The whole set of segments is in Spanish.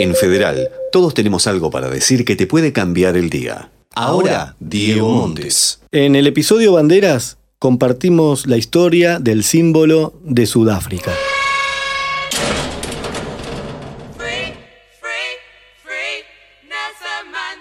En Federal, todos tenemos algo para decir que te puede cambiar el día. Ahora, Diego Montes. En el episodio Banderas compartimos la historia del símbolo de Sudáfrica. Free, free, free, Nelson Mandela.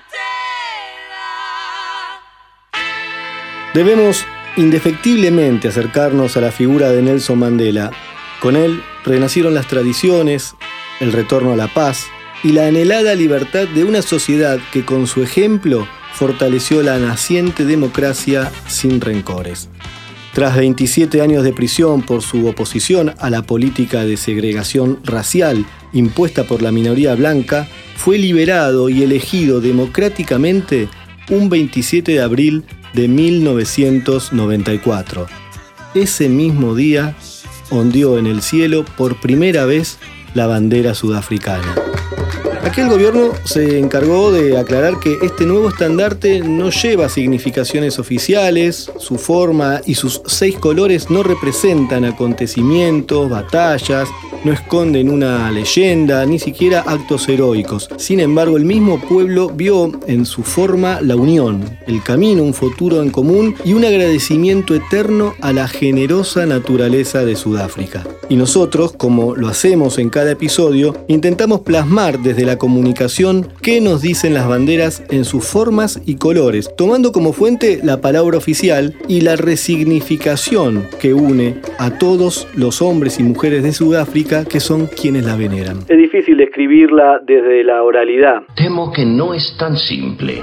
Debemos indefectiblemente acercarnos a la figura de Nelson Mandela. Con él renacieron las tradiciones, el retorno a la paz y la anhelada libertad de una sociedad que con su ejemplo fortaleció la naciente democracia sin rencores. Tras 27 años de prisión por su oposición a la política de segregación racial impuesta por la minoría blanca, fue liberado y elegido democráticamente un 27 de abril de 1994. Ese mismo día ondeó en el cielo por primera vez la bandera sudafricana. Aquel gobierno se encargó de aclarar que este nuevo estandarte no lleva significaciones oficiales, su forma y sus seis colores no representan acontecimientos, batallas, no esconden una leyenda, ni siquiera actos heroicos. Sin embargo, el mismo pueblo vio en su forma la unión, el camino, un futuro en común y un agradecimiento eterno a la generosa naturaleza de Sudáfrica. Y nosotros, como lo hacemos en cada episodio, intentamos plasmar desde la comunicación qué nos dicen las banderas en sus formas y colores, tomando como fuente la palabra oficial y la resignificación que une a todos los hombres y mujeres de Sudáfrica que son quienes la veneran. Es difícil describirla desde la oralidad. Temo que no es tan simple.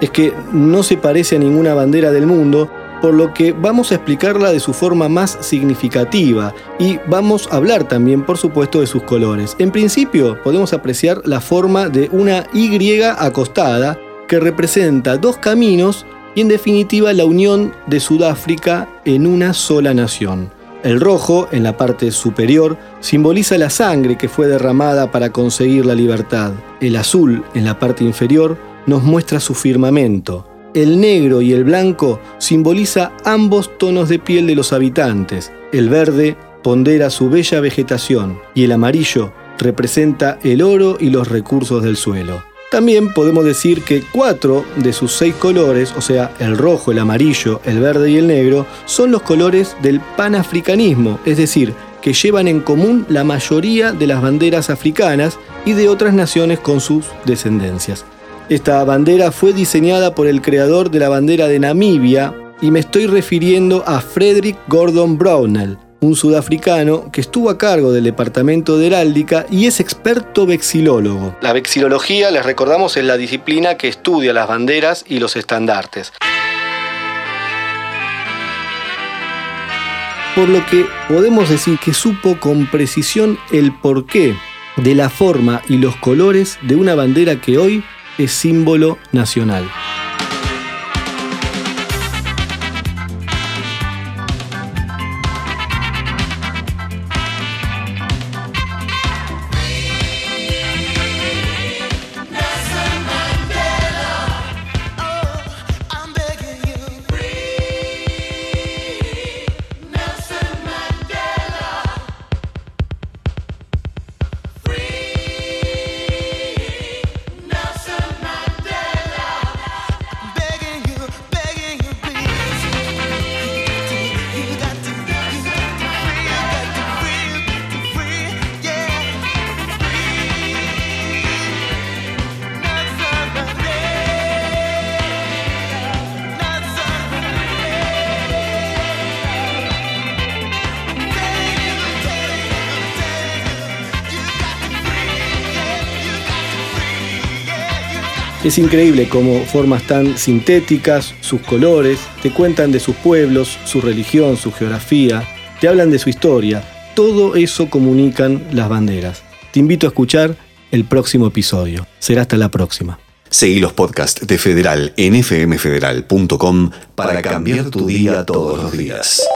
Es que no se parece a ninguna bandera del mundo, por lo que vamos a explicarla de su forma más significativa y vamos a hablar también, por supuesto, de sus colores. En principio, podemos apreciar la forma de una Y acostada que representa dos caminos y en definitiva la unión de Sudáfrica en una sola nación. El rojo, en la parte superior, simboliza la sangre que fue derramada para conseguir la libertad. El azul, en la parte inferior, nos muestra su firmamento. El negro y el blanco simboliza ambos tonos de piel de los habitantes. El verde pondera su bella vegetación y el amarillo representa el oro y los recursos del suelo. También podemos decir que cuatro de sus seis colores, o sea, el rojo, el amarillo, el verde y el negro, son los colores del panafricanismo, es decir, que llevan en común la mayoría de las banderas africanas y de otras naciones con sus descendencias. Esta bandera fue diseñada por el creador de la bandera de Namibia y me estoy refiriendo a Frederick Gordon Brownell, un sudafricano que estuvo a cargo del departamento de heráldica y es experto vexilólogo. La vexilología, les recordamos, es la disciplina que estudia las banderas y los estandartes. Por lo que podemos decir que supo con precisión el porqué de la forma y los colores de una bandera que hoy es símbolo nacional. Es increíble cómo formas tan sintéticas, sus colores, te cuentan de sus pueblos, su religión, su geografía, te hablan de su historia. Todo eso comunican las banderas. Te invito a escuchar el próximo episodio. Será hasta la próxima. Seguí los podcasts de Federal en fmfederal.com para cambiar tu día todos los días.